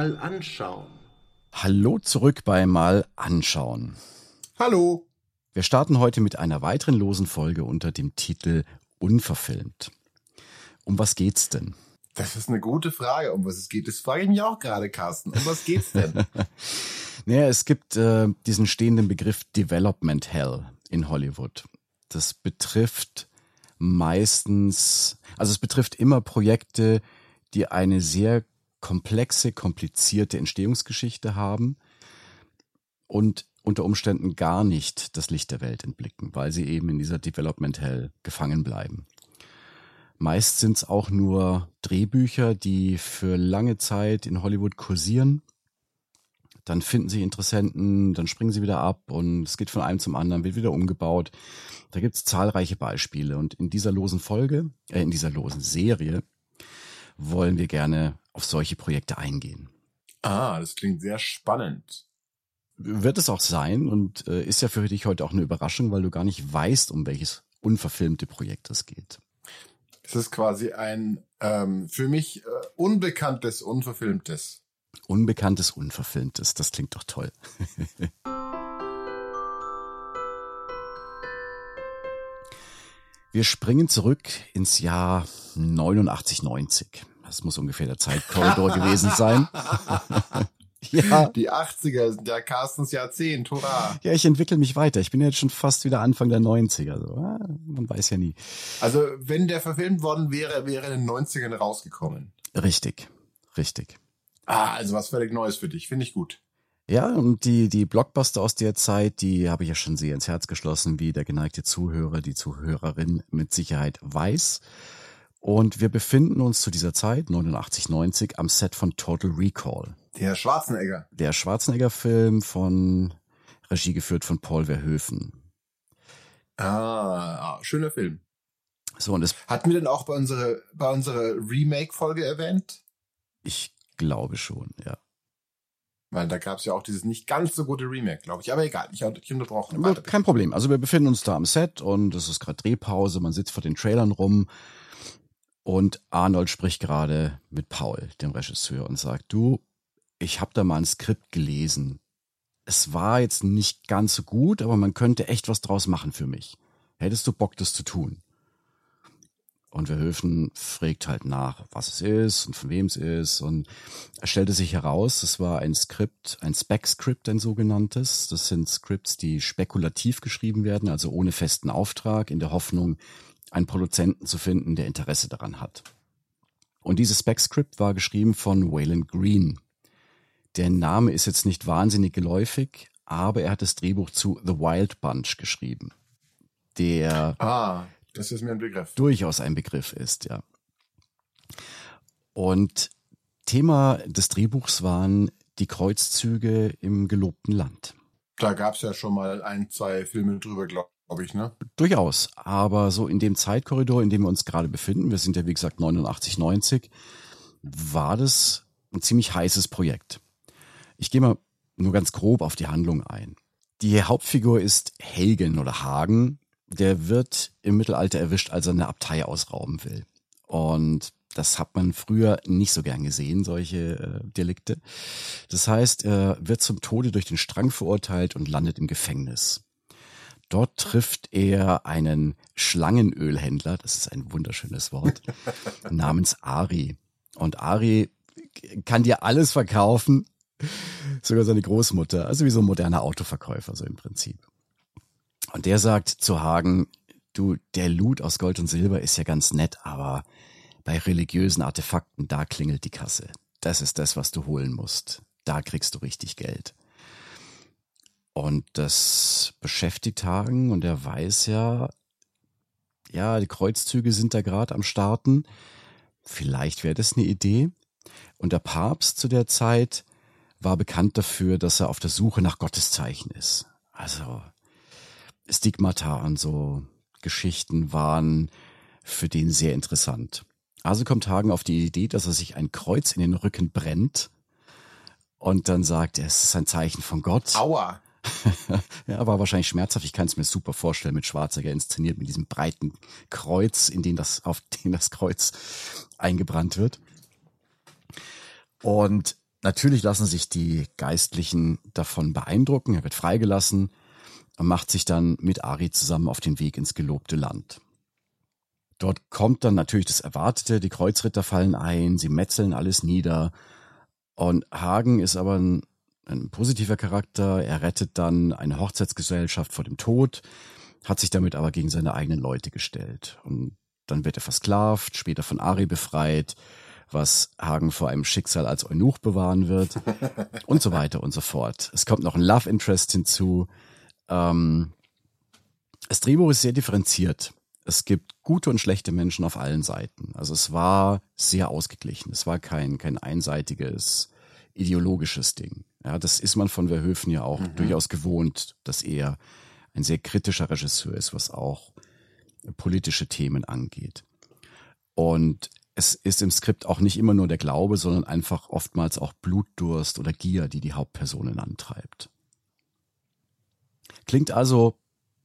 mal anschauen. Hallo zurück bei Mal anschauen. Hallo. Wir starten heute mit einer weiteren losen Folge unter dem Titel Unverfilmt. Um was geht's denn? Das ist eine gute Frage, um was es geht. Das frage ich mich auch gerade, Carsten. Um was geht's denn? Naja, es gibt äh, diesen stehenden Begriff Development Hell in Hollywood. Das betrifft meistens, also es betrifft immer Projekte, die eine sehr komplexe, komplizierte Entstehungsgeschichte haben und unter Umständen gar nicht das Licht der Welt entblicken, weil sie eben in dieser Development Hell gefangen bleiben. Meist sind es auch nur Drehbücher, die für lange Zeit in Hollywood kursieren. Dann finden sie Interessenten, dann springen sie wieder ab und es geht von einem zum anderen, wird wieder umgebaut. Da gibt es zahlreiche Beispiele und in dieser losen Folge, äh, in dieser losen Serie wollen wir gerne auf solche Projekte eingehen. ah, das klingt sehr spannend. Wird es auch sein und äh, ist ja für dich heute auch eine Überraschung, weil du gar nicht weißt, um welches unverfilmte Projekt es geht. Es ist quasi ein ähm, für mich äh, unbekanntes, unverfilmtes. Unbekanntes, Unverfilmtes, das klingt doch toll. Wir springen zurück ins Jahr 89, 90. Das muss ungefähr der Zeitkorridor gewesen sein. ja. Die 80er sind ja Carstens Jahrzehnt, hurra. Ja, ich entwickle mich weiter. Ich bin jetzt schon fast wieder Anfang der 90er. So. ah, Man weiß ja nie. Also, wenn der verfilmt worden wäre, wäre in den 90ern rausgekommen. Richtig, richtig. Ah, also was völlig Neues für dich. Finde ich gut. Ja, und die, die Blockbuster aus der Zeit, die habe ich ja schon sehr ins Herz geschlossen, wie der geneigte Zuhörer, die Zuhörerin mit Sicherheit weiß. Und wir befinden uns zu dieser Zeit, 89, 90, am Set von Total Recall. Der Schwarzenegger. Der Schwarzenegger-Film von Regie geführt von Paul Verhoeven. Ah, schöner Film. So, und es, Hatten wir denn auch bei unserer, bei unserer Remake-Folge erwähnt? ich glaube schon, ja. Weil da gab es ja auch dieses nicht ganz so gute Remake, glaube ich. Aber egal, ich habe dich unterbrochen. Weiter, kein Problem. Also wir befinden uns da am Set und es ist gerade Drehpause, man sitzt vor den Trailern rum und Arnold spricht gerade mit Paul, dem Regisseur, und sagt, du, ich habe da mal ein Skript gelesen. Es war jetzt nicht ganz so gut, aber man könnte echt was draus machen für mich. Hättest du Bock, das zu tun? Und Verhoeven fragt halt nach, was es ist und von wem es ist. Und es stellte sich heraus, es war ein Skript, ein Spec-Skript, ein sogenanntes. Das sind Scripts, die spekulativ geschrieben werden, also ohne festen Auftrag, in der Hoffnung, einen Produzenten zu finden, der Interesse daran hat. Und dieses Spec-Script war geschrieben von Waylon Green. Der Name ist jetzt nicht wahnsinnig geläufig, aber er hat das Drehbuch zu The Wild Bunch geschrieben. Der Ah, das ist mir ein Begriff. durchaus ein Begriff ist, ja. Und Thema des Drehbuchs waren die Kreuzzüge im gelobten Land. Da gab es ja schon mal ein, zwei Filme drüber, glaube ich, ne? Durchaus, aber so in dem Zeitkorridor, in dem wir uns gerade befinden, wir sind ja wie gesagt 89, 90, war das ein ziemlich heißes Projekt. Ich gehe mal nur ganz grob auf die Handlung ein. Die Hauptfigur ist Hagen oder Hagen. Der wird im Mittelalter erwischt, als er eine Abtei ausrauben will. Und das hat man früher nicht so gern gesehen, solche äh, Delikte. Das heißt, er wird zum Tode durch den Strang verurteilt und landet im Gefängnis. Dort trifft er einen Schlangenölhändler, das ist ein wunderschönes Wort, namens Ari. Und Ari kann dir alles verkaufen, sogar seine Großmutter, also wie so ein moderner Autoverkäufer, so im Prinzip. Und der sagt zu Hagen, du, der Loot aus Gold und Silber ist ja ganz nett, aber bei religiösen Artefakten, da klingelt die Kasse. Das ist das, was du holen musst. Da kriegst du richtig Geld. Und das beschäftigt Hagen und er weiß ja, ja, die Kreuzzüge sind da gerade am Starten. vielleicht wäre das eine Idee. Und der Papst zu der Zeit war bekannt dafür, dass er auf der Suche nach Gotteszeichen ist. Also Stigmata und so Geschichten waren für den sehr interessant. Also kommt Hagen auf die Idee, dass er sich ein Kreuz in den Rücken brennt und dann sagt er, es ist ein Zeichen von Gott. Aua. ja, war wahrscheinlich schmerzhaft. Ich kann es mir super vorstellen mit Schwarzenegger inszeniert mit diesem breiten Kreuz, in den das auf den das Kreuz eingebrannt wird. Und natürlich lassen sich die Geistlichen davon beeindrucken. Er wird freigelassen und macht sich dann mit Ari zusammen auf den Weg ins gelobte Land. Dort kommt dann natürlich das Erwartete, die Kreuzritter fallen ein, sie metzeln alles nieder. Und Hagen ist aber ein, ein positiver Charakter. Er rettet dann eine Hochzeitsgesellschaft vor dem Tod, hat sich damit aber gegen seine eigenen Leute gestellt. Und dann wird er versklavt, später von Ari befreit, was Hagen vor einem Schicksal als Eunuch bewahren wird und so weiter und so fort. Es kommt noch ein Love Interest hinzu. Ähm, das Drehbuch ist sehr differenziert. Es gibt gute und schlechte Menschen auf allen Seiten. Also es war sehr ausgeglichen. Es war kein, kein einseitiges ideologisches Ding. Ja, das ist man von Verhöfen ja auch mhm. durchaus gewohnt, dass er ein sehr kritischer Regisseur ist, was auch politische Themen angeht. Und es ist im Skript auch nicht immer nur der Glaube, sondern einfach oftmals auch Blutdurst oder Gier, die die Hauptpersonen antreibt. Klingt also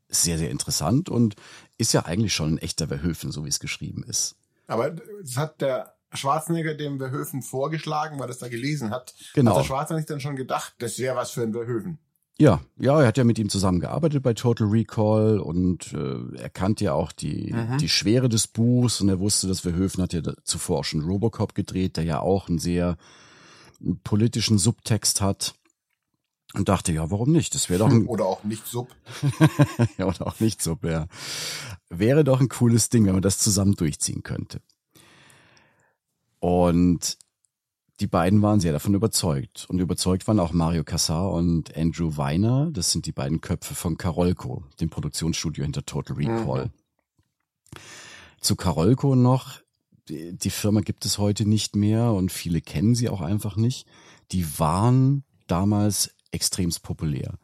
sehr, sehr interessant und ist ja eigentlich schon ein echter Verhöfen, so wie es geschrieben ist. Aber das hat der Schwarzenegger dem Verhöfen vorgeschlagen, weil er es da gelesen hat. Genau. Hat der Schwarzenegger dann schon gedacht, das wäre was für ein Verhöfen? Ja, ja, er hat ja mit ihm zusammengearbeitet bei Total Recall und äh, er kannte ja auch die, mhm. die Schwere des Buchs und er wusste, dass Verhöfen hat ja zuvor auch schon Robocop gedreht, der ja auch einen sehr politischen Subtext hat. Und dachte, ja, warum nicht? Das wäre doch ein Oder auch nicht Sub. ja, oder auch nicht Sub, ja. Wäre doch ein cooles Ding, wenn man das zusammen durchziehen könnte. Und die beiden waren sehr davon überzeugt. Und überzeugt waren auch Mario Cassar und Andrew Weiner. Das sind die beiden Köpfe von Carolco, dem Produktionsstudio hinter Total Recall. Mhm. Zu Carolco noch, die, die Firma gibt es heute nicht mehr und viele kennen sie auch einfach nicht. Die waren damals extremst populär.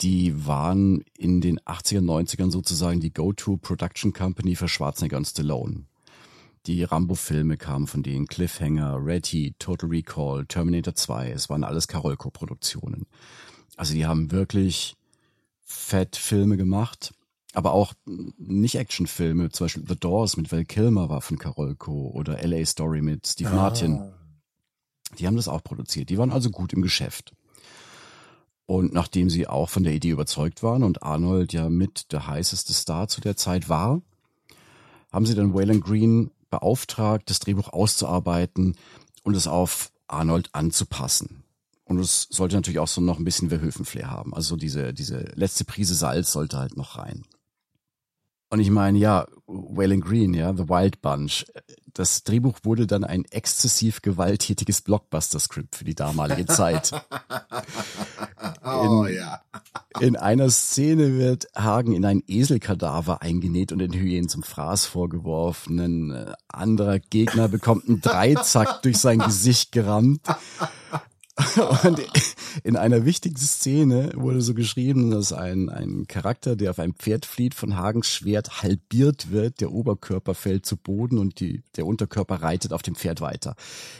Die waren in den 80er, 90ern sozusagen die Go-To-Production Company für Schwarzenegger und Stallone. Die Rambo-Filme kamen von denen, Cliffhanger, Red Heat, Total Recall, Terminator 2, es waren alles Carolco-Produktionen. Also die haben wirklich fett Filme gemacht, aber auch nicht Actionfilme, zum Beispiel The Doors mit Val Kilmer war von Carolco oder LA Story mit Steve ah. Martin. Die haben das auch produziert. Die waren also gut im Geschäft. Und nachdem sie auch von der Idee überzeugt waren und Arnold ja mit der heißeste Star zu der Zeit war, haben sie dann Waylon Green beauftragt, das Drehbuch auszuarbeiten und es auf Arnold anzupassen. Und es sollte natürlich auch so noch ein bisschen Verhöfenflair haben. Also diese, diese letzte Prise Salz sollte halt noch rein. Und ich meine, ja, Waylon Green, ja, The Wild Bunch. Das Drehbuch wurde dann ein exzessiv gewalttätiges Blockbuster-Skript für die damalige Zeit. oh in, ja. In einer Szene wird Hagen in ein Eselkadaver eingenäht und den Hyänen zum Fraß vorgeworfen. Ein äh, anderer Gegner bekommt einen Dreizack durch sein Gesicht gerammt. Und in einer wichtigen Szene wurde so geschrieben, dass ein, ein Charakter, der auf einem Pferd flieht, von Hagens Schwert halbiert wird, der Oberkörper fällt zu Boden und die, der Unterkörper reitet auf dem Pferd weiter.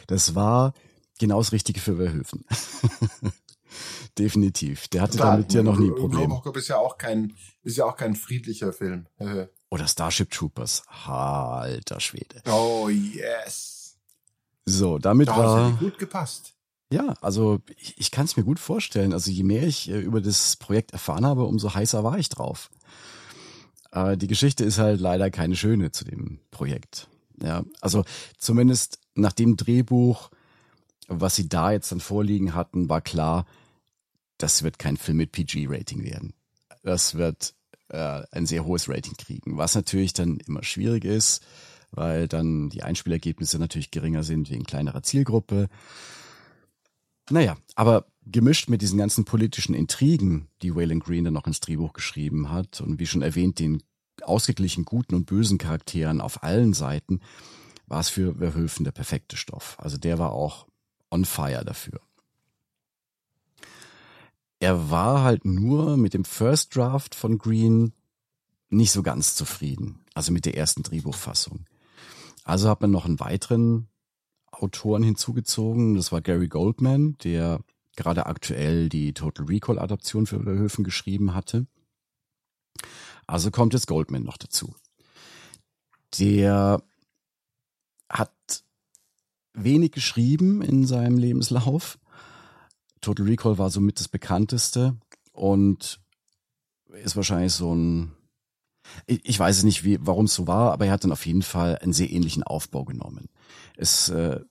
Das war genau das Richtige für Verhöfen. Definitiv. Der hatte da, damit ja noch nie ein Problem. Robocop ist ja auch kein, ist ja auch kein friedlicher Film. Oder Starship Troopers. Alter Schwede. Oh yes. So, damit da war. gut gepasst. Ja, also ich, ich kann es mir gut vorstellen. Also je mehr ich äh, über das Projekt erfahren habe, umso heißer war ich drauf. Äh, die Geschichte ist halt leider keine schöne zu dem Projekt. Ja, also zumindest nach dem Drehbuch, was sie da jetzt dann vorliegen hatten, war klar, das wird kein Film mit PG-Rating werden. Das wird äh, ein sehr hohes Rating kriegen, was natürlich dann immer schwierig ist, weil dann die Einspielergebnisse natürlich geringer sind wegen kleinerer Zielgruppe. Naja, aber gemischt mit diesen ganzen politischen Intrigen, die Waylon Green dann noch ins Drehbuch geschrieben hat und wie schon erwähnt, den ausgeglichen guten und bösen Charakteren auf allen Seiten, war es für Verhoeven der perfekte Stoff. Also der war auch on fire dafür. Er war halt nur mit dem First Draft von Green nicht so ganz zufrieden. Also mit der ersten Drehbuchfassung. Also hat man noch einen weiteren Autoren hinzugezogen. Das war Gary Goldman, der gerade aktuell die Total Recall Adaption für Verhoeven geschrieben hatte. Also kommt jetzt Goldman noch dazu. Der hat wenig geschrieben in seinem Lebenslauf. Total Recall war somit das bekannteste und ist wahrscheinlich so ein ich weiß es nicht, warum es so war, aber er hat dann auf jeden Fall einen sehr ähnlichen Aufbau genommen. Es, äh,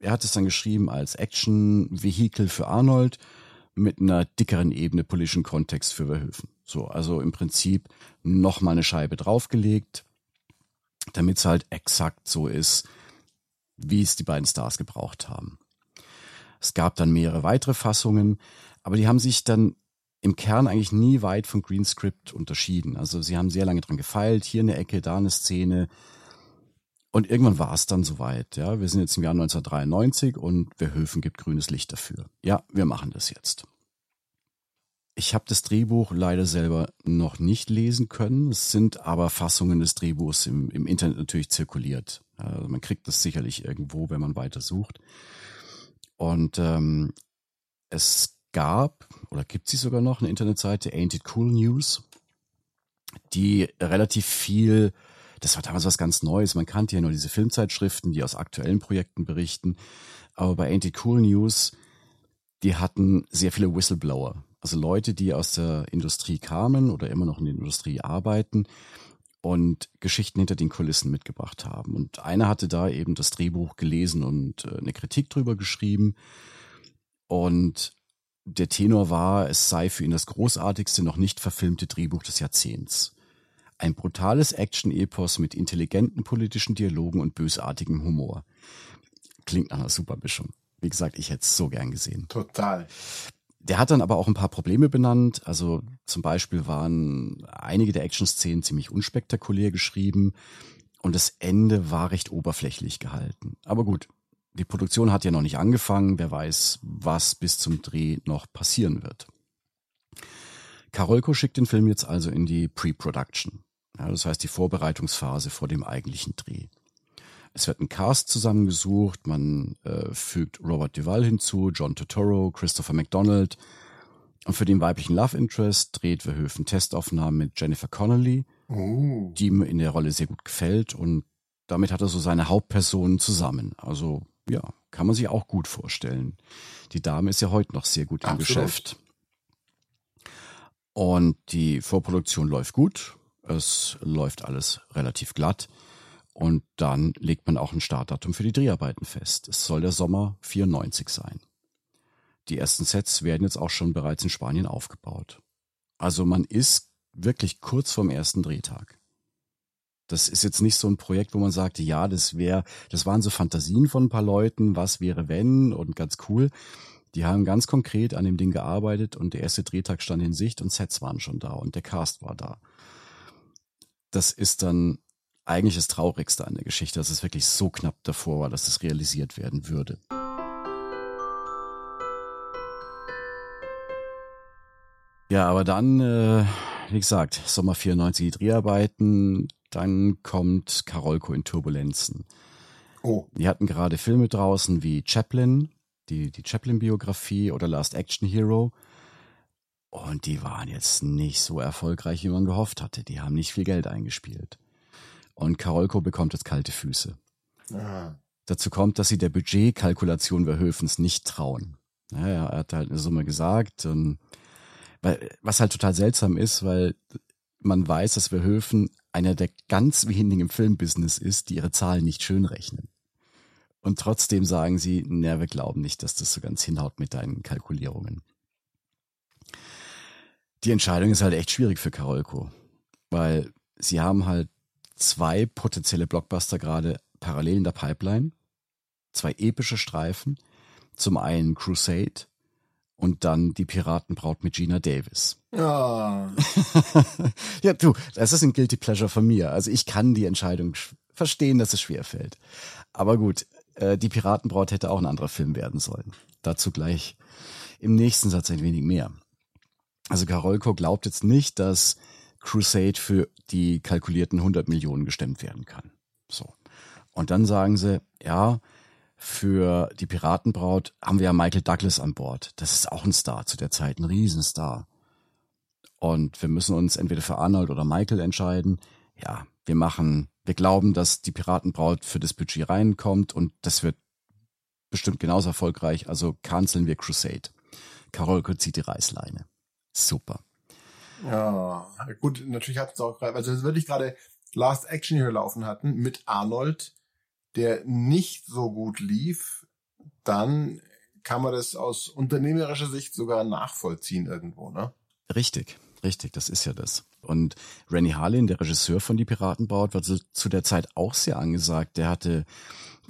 er hat es dann geschrieben als Action-Vehikel für Arnold mit einer dickeren Ebene politischen Kontext für Verhoeven. So, also im Prinzip noch mal eine Scheibe draufgelegt, damit es halt exakt so ist, wie es die beiden Stars gebraucht haben. Es gab dann mehrere weitere Fassungen, aber die haben sich dann im Kern eigentlich nie weit vom Green Script unterschieden. Also sie haben sehr lange dran gefeilt, hier eine Ecke, da eine Szene. Und irgendwann war es dann soweit. Ja, wir sind jetzt im Jahr 1993 und Verhöfen gibt grünes Licht dafür. Ja, wir machen das jetzt. Ich habe das Drehbuch leider selber noch nicht lesen können. Es sind aber Fassungen des Drehbuchs im, im Internet natürlich zirkuliert. Also man kriegt das sicherlich irgendwo, wenn man weiter sucht. Und ähm, es gab oder gibt sie sogar noch eine Internetseite Ain't It Cool News, die relativ viel, das war damals was ganz Neues. Man kannte ja nur diese Filmzeitschriften, die aus aktuellen Projekten berichten. Aber bei Ain't It Cool News, die hatten sehr viele Whistleblower. Also Leute, die aus der Industrie kamen oder immer noch in der Industrie arbeiten und Geschichten hinter den Kulissen mitgebracht haben. Und einer hatte da eben das Drehbuch gelesen und äh, eine Kritik drüber geschrieben. Und der Tenor war, es sei für ihn das großartigste noch nicht verfilmte Drehbuch des Jahrzehnts. Ein brutales Action-Epos mit intelligenten politischen Dialogen und bösartigem Humor. Klingt nach einer super Mischung. Wie gesagt, ich hätte es so gern gesehen. Total. Der hat dann aber auch ein paar Probleme benannt. Also zum Beispiel waren einige der Action-Szenen ziemlich unspektakulär geschrieben und das Ende war recht oberflächlich gehalten. Aber gut, die Produktion hat ja noch nicht angefangen. Wer weiß, was bis zum Dreh noch passieren wird. Karolko schickt den Film jetzt also in die Pre-Production. Ja, das heißt die Vorbereitungsphase vor dem eigentlichen Dreh. Es wird ein Cast zusammengesucht, man äh, fügt Robert Duvall hinzu, John Turturro, Christopher McDonald. Und für den weiblichen Love Interest dreht Verhoeven Testaufnahmen mit Jennifer Connelly, Uh. die ihm in der Rolle sehr gut gefällt. Und damit hat er so seine Hauptpersonen zusammen. Also ja, kann man sich auch gut vorstellen. Die Dame ist ja heute noch sehr gut im Absolut. Geschäft. Und die Vorproduktion läuft gut. Es läuft alles relativ glatt. Und dann legt man auch ein Startdatum für die Dreharbeiten fest. Es soll der Sommer 94 sein. Die ersten Sets werden jetzt auch schon bereits in Spanien aufgebaut. Also man ist wirklich kurz vorm ersten Drehtag. Das ist jetzt nicht so ein Projekt, wo man sagte, ja, das wäre, das waren so Fantasien von ein paar Leuten, was wäre wenn und ganz cool. Die haben ganz konkret an dem Ding gearbeitet und der erste Drehtag stand in Sicht und Sets waren schon da und der Cast war da. Das ist dann eigentlich das Traurigste an der Geschichte, dass es wirklich so knapp davor war, dass das realisiert werden würde. Ja, aber dann, äh, wie gesagt, Sommer 94 die Dreharbeiten, dann kommt Karolko in Turbulenzen. Oh. Die hatten gerade Filme draußen wie Chaplin, die, die Chaplin-Biografie oder Last Action Hero. Und die waren jetzt nicht so erfolgreich, wie man gehofft hatte. Die haben nicht viel Geld eingespielt. Und Karolko bekommt jetzt kalte Füße. Ah. Dazu kommt, dass sie der Budgetkalkulation Verhöfens nicht trauen. Naja, er hat halt eine Summe gesagt. Und weil, was halt total seltsam ist, weil man weiß, dass Verhöfen einer der ganz wenigen im Filmbusiness ist, die ihre Zahlen nicht schön rechnen. Und trotzdem sagen sie, na, wir glauben nicht, dass das so ganz hinhaut mit deinen Kalkulierungen. Die Entscheidung ist halt echt schwierig für Karolko, weil sie haben halt zwei potenzielle Blockbuster gerade parallel in der Pipeline, zwei epische Streifen, zum einen Crusade und dann die Piratenbraut mit Gina Davis. Ja. ja, du, das ist ein Guilty Pleasure von mir. Also ich kann die Entscheidung sch- verstehen, dass es schwer fällt. Aber gut, äh, die Piratenbraut hätte auch ein anderer Film werden sollen. Dazu gleich im nächsten Satz ein wenig mehr. Also Karolko glaubt jetzt nicht, dass Crusade für die kalkulierten 100 Millionen gestemmt werden kann. So. Und dann sagen sie, ja, für die Piratenbraut haben wir ja Michael Douglas an Bord. Das ist auch ein Star zu der Zeit, ein Riesenstar. Und wir müssen uns entweder für Arnold oder Michael entscheiden. Ja, wir machen, wir glauben, dass die Piratenbraut für das Budget reinkommt und das wird bestimmt genauso erfolgreich. Also canceln wir Crusade. Karolko zieht die Reißleine. Super. Ja, gut, natürlich hat es auch gerade, also wirklich gerade Last Action hier laufen hatten mit Arnold, der nicht so gut lief, dann kann man das aus unternehmerischer Sicht sogar nachvollziehen irgendwo, ne? Richtig, richtig, das ist ja das. Und Rennie Harlin, der Regisseur von Die Piratenbraut, war zu, zu der Zeit auch sehr angesagt. Der hatte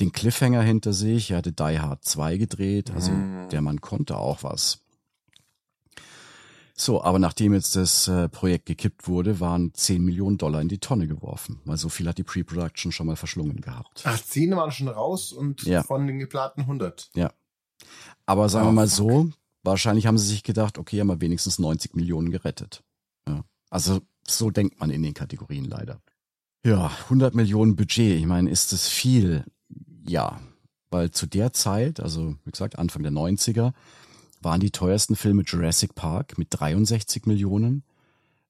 den Cliffhanger hinter sich, er hatte Die Hard 2 gedreht, also Mhm. der Mann konnte auch was. So, aber nachdem jetzt das äh, Projekt gekippt wurde, waren 10 Millionen Dollar in die Tonne geworfen, weil so viel hat die Pre-Production schon mal verschlungen gehabt. Ach, zehn waren schon raus und Ja. von den geplanten 100. Aber sagen wir Oh, mal so, wahrscheinlich haben sie sich gedacht, okay, haben wir wenigstens 90 Millionen gerettet. Ja. Also so denkt man in den Kategorien leider. Ja, 100 Millionen Budget, ich meine, ist das viel? Ja, weil zu der Zeit, also wie gesagt Anfang der 90er, waren die teuersten Filme Jurassic Park mit 63 Millionen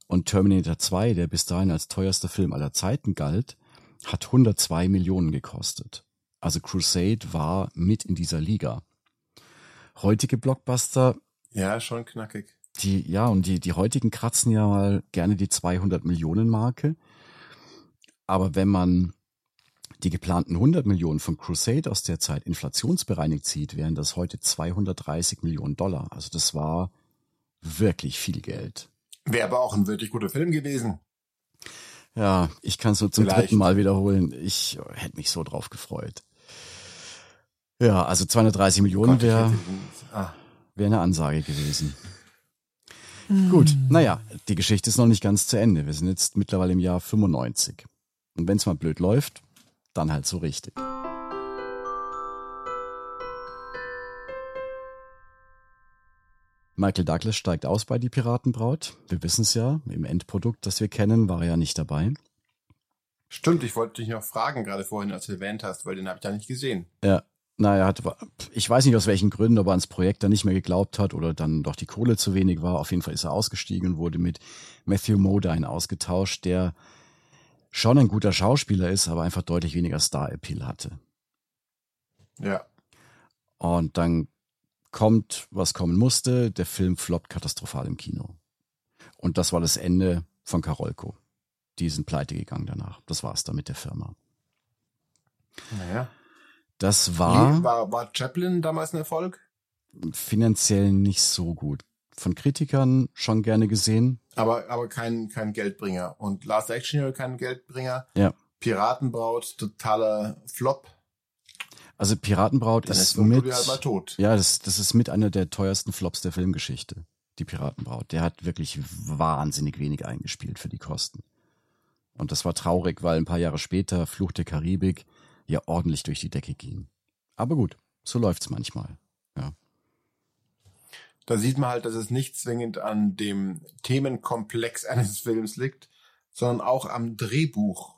und Terminator 2, der bis dahin als teuerster Film aller Zeiten galt, hat 102 Millionen gekostet. Also Crusade war mit in dieser Liga. Heutige Blockbuster, Ja, schon knackig. die, ja, und die, die heutigen kratzen ja mal gerne die 200 Millionen Marke. Aber wenn man die geplanten 100 Millionen von Crusade aus der Zeit inflationsbereinigt zieht, wären das heute 230 Millionen Dollar. Also das war wirklich viel Geld. Wäre aber auch ein wirklich guter Film gewesen. Ja, ich kann es nur zum Vielleicht. dritten Mal wiederholen. Ich hätte mich so drauf gefreut. Ja, also 230 Millionen wäre ah. wäre eine Ansage gewesen. Gut, naja, die Geschichte ist noch nicht ganz zu Ende. Wir sind jetzt mittlerweile im Jahr 95. Und wenn es mal blöd läuft, dann halt so richtig. Michael Douglas steigt aus bei Die Piratenbraut. Wir wissen es ja, im Endprodukt, das wir kennen, war er ja nicht dabei. Stimmt, ich wollte dich noch fragen, gerade vorhin, als du erwähnt hast, weil den habe ich da nicht gesehen. Ja, na, er hat, ich weiß nicht aus welchen Gründen, ob er ans Projekt dann nicht mehr geglaubt hat oder dann doch die Kohle zu wenig war. Auf jeden Fall ist er ausgestiegen und wurde mit Matthew Modine ausgetauscht, der schon ein guter Schauspieler ist, aber einfach deutlich weniger Star-Appeal hatte. Ja. Und dann kommt, was kommen musste. Der Film floppt katastrophal im Kino. Und das war das Ende von Karolko. Die sind pleite gegangen danach. Das war's dann mit der Firma. Naja. Das war, war, war Chaplin damals ein Erfolg? finanziell nicht so gut. Von Kritikern schon gerne gesehen. Aber, aber kein, kein Geldbringer. Und Last Action Hero kein Geldbringer. Ja. Piratenbraut, totaler Flop. Also Piratenbraut Dann ist ist mit, halt tot. ja, das, das ist mit einer der teuersten Flops der Filmgeschichte. Die Piratenbraut. Der hat wirklich wahnsinnig wenig eingespielt für die Kosten. Und das war traurig, weil ein paar Jahre später Fluch der Karibik ja ordentlich durch die Decke ging. Aber gut, so läuft's manchmal. Da sieht man halt, dass es nicht zwingend an dem Themenkomplex eines Films liegt, sondern auch am Drehbuch.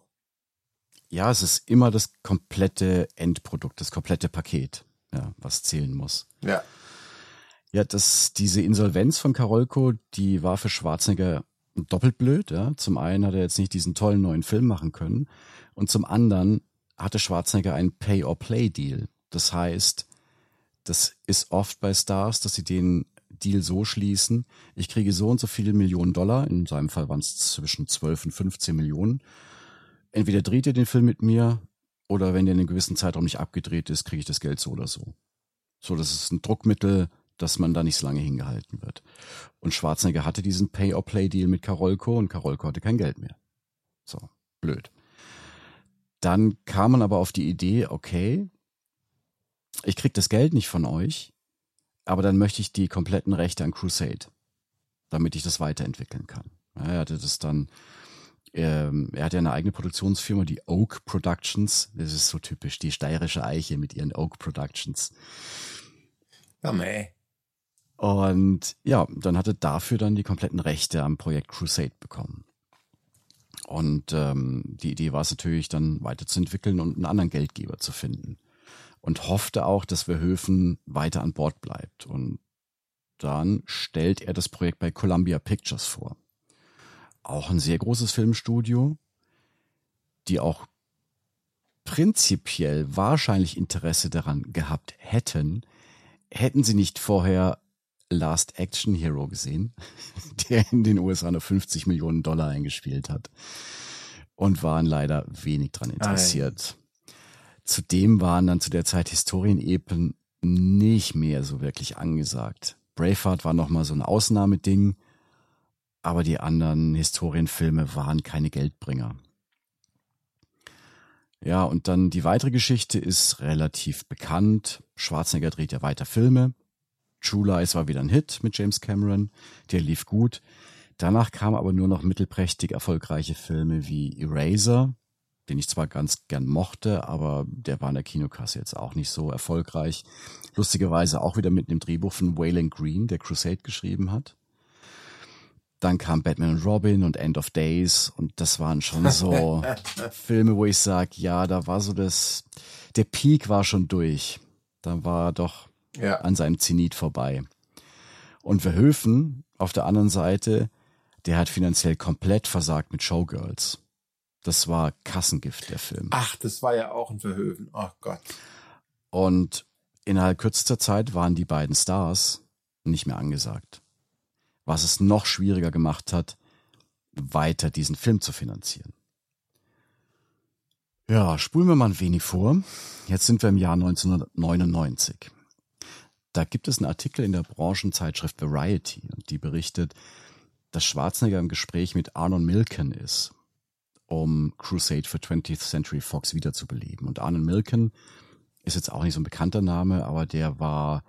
Ja, es ist immer das komplette Endprodukt, das komplette Paket, ja, was zählen muss. Ja. Ja, das, diese Insolvenz von Karolko, die war für Schwarzenegger doppelt blöd. Ja. Zum einen hat er jetzt nicht diesen tollen neuen Film machen können und zum anderen hatte Schwarzenegger einen Pay-or-Play-Deal. Das heißt, das ist oft bei Stars, dass sie den Deal so schließen, ich kriege so und so viele Millionen Dollar, in seinem Fall waren es zwischen 12 und 15 Millionen. Entweder dreht ihr den Film mit mir oder wenn der in einem gewissen Zeitraum nicht abgedreht ist, kriege ich das Geld so oder so. So, das ist ein Druckmittel, dass man da nicht so lange hingehalten wird. Und Schwarzenegger hatte diesen Pay-or-Play-Deal mit Karolko und Karolko hatte kein Geld mehr. So, blöd. Dann kam man aber auf die Idee, okay, ich krieg das Geld nicht von euch, aber dann möchte ich die kompletten Rechte an Crusade, damit ich das weiterentwickeln kann. Ja, er hatte das dann Ähm, er hat ja eine eigene Produktionsfirma, die Oak Productions. Das ist so typisch, die steirische Eiche mit ihren Oak Productions. Ja, meh. Und ja, dann hatte dafür dann die kompletten Rechte am Projekt Crusade bekommen. Und ähm, die Idee war es natürlich dann weiterzuentwickeln und einen anderen Geldgeber zu finden. Und hoffte auch, dass Verhoeven weiter an Bord bleibt. Und dann stellt er das Projekt bei Columbia Pictures vor. Auch ein sehr großes Filmstudio, die auch prinzipiell wahrscheinlich Interesse daran gehabt hätten, hätten sie nicht vorher Last Action Hero gesehen, der in den USA nur 50 Millionen Dollar eingespielt hat und waren leider wenig dran interessiert. Zudem waren dann zu der Zeit Historienepen nicht mehr so wirklich angesagt. Braveheart war nochmal so ein Ausnahmeding, aber die anderen Historienfilme waren keine Geldbringer. Ja, und dann die weitere Geschichte ist relativ bekannt. Schwarzenegger dreht ja weiter Filme. True Lies war wieder ein Hit mit James Cameron. Der lief gut. Danach kamen aber nur noch mittelprächtig erfolgreiche Filme wie Eraser, den ich zwar ganz gern mochte, aber der war in der Kinokasse jetzt auch nicht so erfolgreich. Lustigerweise auch wieder mit einem Drehbuch von Waylon Green, der Crusade geschrieben hat. Dann kam Batman und Robin und End of Days und das waren schon so Filme, wo ich sage, ja, da war so das, der Peak war schon durch. Da war doch Ja. an seinem Zenit vorbei. Und Verhoeven auf der anderen Seite, der hat finanziell komplett versagt mit Showgirls. Das war Kassengift, der Film. Ach, das war ja auch ein Verhöven. Oh Gott. Und innerhalb kürzester Zeit waren die beiden Stars nicht mehr angesagt. Was es noch schwieriger gemacht hat, weiter diesen Film zu finanzieren. Ja, spulen wir mal ein wenig vor. Jetzt sind wir im Jahr 1999. Da gibt es einen Artikel in der Branchenzeitschrift Variety und die berichtet, dass Schwarzenegger im Gespräch mit Arnon Milken ist, um Crusade für 20th Century Fox wiederzubeleben. Und Arnon Milken ist jetzt auch nicht so ein bekannter Name, aber der war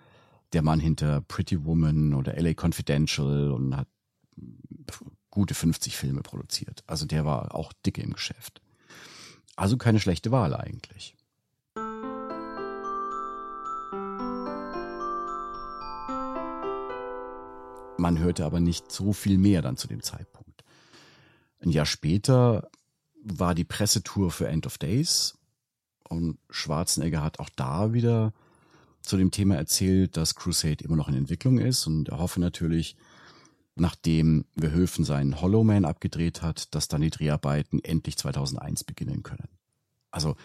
der Mann hinter Pretty Woman oder LA Confidential und hat gute 50 Filme produziert. Also der war auch dicke im Geschäft. Also keine schlechte Wahl eigentlich. Man hörte aber nicht so viel mehr dann zu dem Zeitpunkt. Ein Jahr später war die Pressetour für End of Days und Schwarzenegger hat auch da wieder zu dem Thema erzählt, dass Crusade immer noch in Entwicklung ist und er hoffe natürlich, nachdem Verhoeven seinen Hollow Man abgedreht hat, dass dann die Dreharbeiten endlich 2001 beginnen können. Also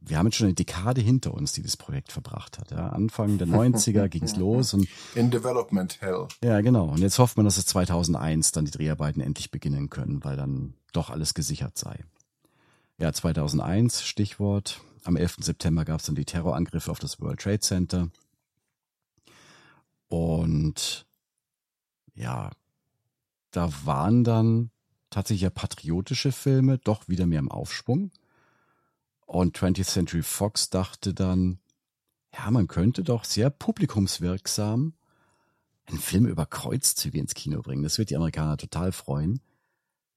wir haben jetzt schon eine Dekade hinter uns, die das Projekt verbracht hat. Ja. Anfang der 90er ging's los und In Development Hell. ja, genau. Und jetzt hofft man, dass es 2001 dann die Dreharbeiten endlich beginnen können, weil dann doch alles gesichert sei. Ja, 2001, Stichwort. Am 11. September gab es dann die Terrorangriffe auf das World Trade Center. Und ja, da waren dann tatsächlich ja patriotische Filme doch wieder mehr im Aufschwung. Und 20th Century Fox dachte dann, ja, man könnte doch sehr publikumswirksam einen Film über Kreuzzüge ins Kino bringen. Das wird die Amerikaner total freuen.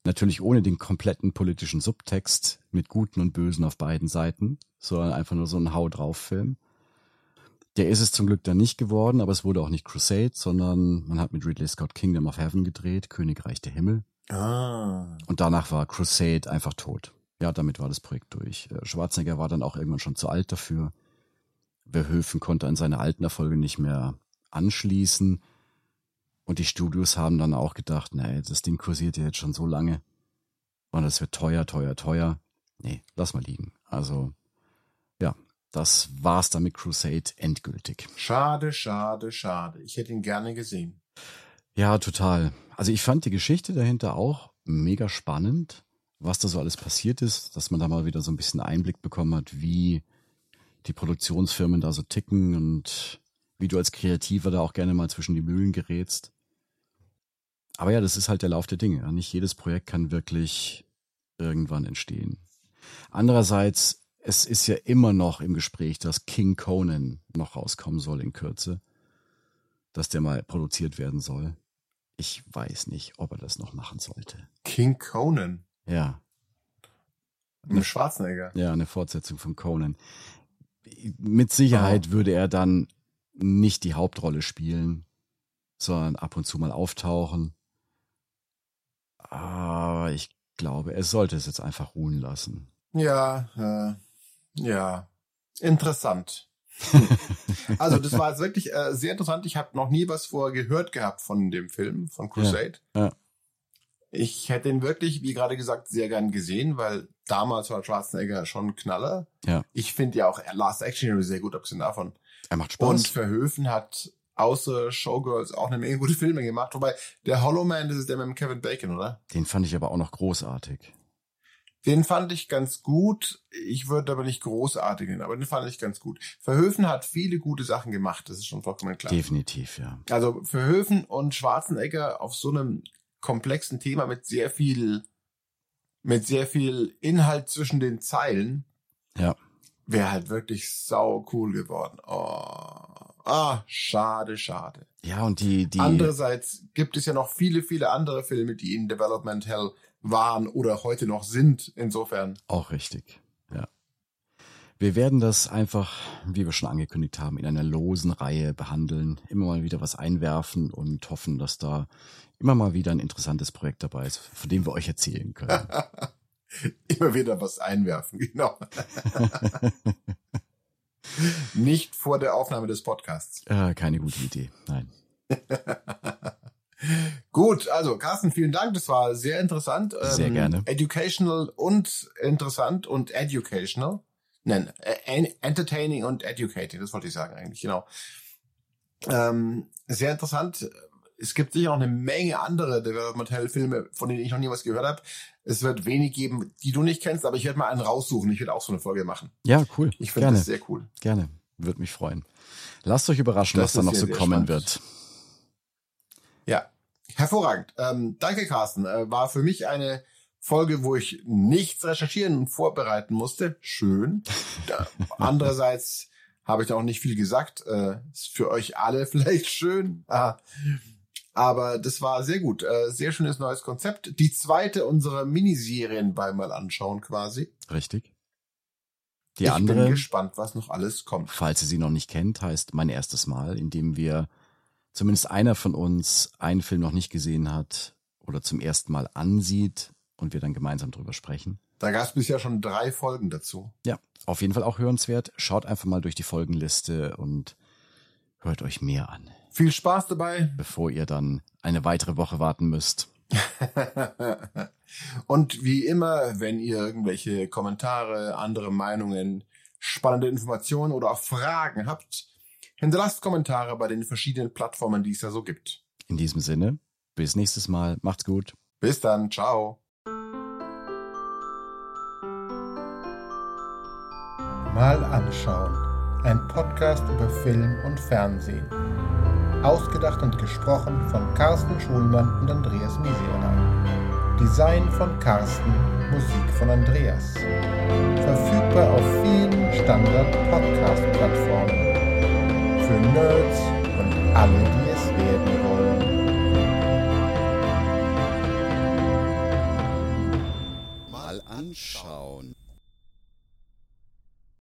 Natürlich ohne den kompletten politischen Subtext mit Guten und Bösen auf beiden Seiten, sondern einfach nur so ein Hau drauf Film. Der ist es zum Glück dann nicht geworden, aber es wurde auch nicht Crusade, sondern man hat mit Ridley Scott Kingdom of Heaven gedreht, Königreich der Himmel. Ah. Und danach war Crusade einfach tot. Ja, damit war das Projekt durch. Äh, Schwarzenegger war dann auch irgendwann schon zu alt dafür. Verhoeven konnte an seine alten Erfolge nicht mehr anschließen. Und die Studios haben dann auch gedacht, nee, das Ding kursiert ja jetzt schon so lange. Und das wird teuer, teuer, teuer. Nee, lass mal liegen. Also, ja, das war's dann mit Crusade endgültig. Schade, schade, schade. Ich hätte ihn gerne gesehen. Ja, total. Also ich fand die Geschichte dahinter auch mega spannend, was da so alles passiert ist, dass man da mal wieder so ein bisschen Einblick bekommen hat, wie die Produktionsfirmen da so ticken und wie du als Kreativer da auch gerne mal zwischen die Mühlen gerätst. Aber ja, das ist halt der Lauf der Dinge. Nicht jedes Projekt kann wirklich irgendwann entstehen. Andererseits, es ist ja immer noch im Gespräch, dass King Conan noch rauskommen soll in Kürze, dass der mal produziert werden soll. Ich weiß nicht, ob er das noch machen sollte. King Conan. Ja, Mit Schwarzenegger. Ja, eine Fortsetzung von Conan. Mit Sicherheit würde er dann nicht die Hauptrolle spielen, sondern ab und zu mal auftauchen. Aber ich glaube, er sollte es jetzt einfach ruhen lassen. Ja, äh, ja. Interessant. also das war jetzt wirklich äh, sehr interessant. Ich habe noch nie was vorher gehört gehabt von dem Film, von Crusade. Ja, ja. Ich hätte ihn wirklich, wie gerade gesagt, sehr gern gesehen, weil damals war Schwarzenegger schon ein Knaller. Ja. Ich finde ja auch Last Action Hero sehr gut, abgesehen davon. Er macht Spaß. Und Verhöfen hat außer Showgirls auch eine Menge gute Filme gemacht. Wobei der Hollow Man, das ist der mit dem Kevin Bacon, oder? Den fand ich aber auch noch großartig. Den fand ich ganz gut. Ich würde aber nicht großartig nennen, aber den fand ich ganz gut. Verhöfen hat viele gute Sachen gemacht, das ist schon vollkommen klar. Definitiv, ja. Also Verhöfen und Schwarzenegger auf so einem komplexen Thema mit sehr viel, mit sehr viel Inhalt zwischen den Zeilen. Ja. Wäre halt wirklich sau cool geworden. Oh. Ah, schade, schade. Ja, und die, die. Andererseits gibt es ja noch viele, viele andere Filme, die in Development Hell waren oder heute noch sind. Insofern. Auch richtig. Wir werden das einfach, wie wir schon angekündigt haben, in einer losen Reihe behandeln, immer mal wieder was einwerfen und hoffen, dass da immer mal wieder ein interessantes Projekt dabei ist, von dem wir euch erzählen können. immer wieder was einwerfen, genau. Nicht vor der Aufnahme des Podcasts. Äh, keine gute Idee, nein. Gut, also Carsten, vielen Dank. Das war sehr interessant. Sehr ähm, gerne. Educational und interessant und educational. Nein, äh, entertaining und educating, das wollte ich sagen eigentlich, genau. Ähm, sehr interessant. Es gibt sicher noch eine Menge andere Development Hell Filme, von denen ich noch nie was gehört habe. Es wird wenig geben, die du nicht kennst, aber ich werde mal einen raussuchen. Ich werde auch so eine Folge machen. Ja, cool. Ich finde das sehr cool. Gerne. Würde mich freuen. Lasst euch überraschen, Das was da noch so kommen spannend. wird. Ja, hervorragend. Ähm, danke, Carsten. Äh, war für mich eine Folge, wo ich nichts recherchieren und vorbereiten musste. Schön. Andererseits habe ich da auch nicht viel gesagt. Äh, ist für euch alle vielleicht schön. Ah. Aber das war sehr gut. Äh, sehr schönes neues Konzept. Die zweite unserer Miniserien bei mal anschauen quasi. Richtig. Die ich andere, bin gespannt, was noch alles kommt. falls ihr sie noch nicht kennt, heißt mein erstes Mal, in dem wir zumindest einer von uns einen Film noch nicht gesehen hat oder zum ersten Mal ansieht und wir dann gemeinsam drüber sprechen. Da gab es bisher schon drei Folgen dazu. Ja, auf jeden Fall auch hörenswert. Schaut einfach mal durch die Folgenliste und hört euch mehr an, Viel Spaß dabei. bevor ihr dann eine weitere Woche warten müsst. Und wie immer, wenn ihr irgendwelche Kommentare, andere Meinungen, spannende Informationen oder auch Fragen habt, hinterlasst Kommentare bei den verschiedenen Plattformen, die es da so gibt. In diesem Sinne, bis nächstes Mal. Macht's gut. Bis dann, ciao. Mal anschauen. Ein Podcast über Film und Fernsehen. Ausgedacht und gesprochen von Carsten Schulmann und Andreas Misera. Design von Carsten, Musik von Andreas. Verfügbar auf vielen Standard-Podcast-Plattformen. Für Nerds und alle, die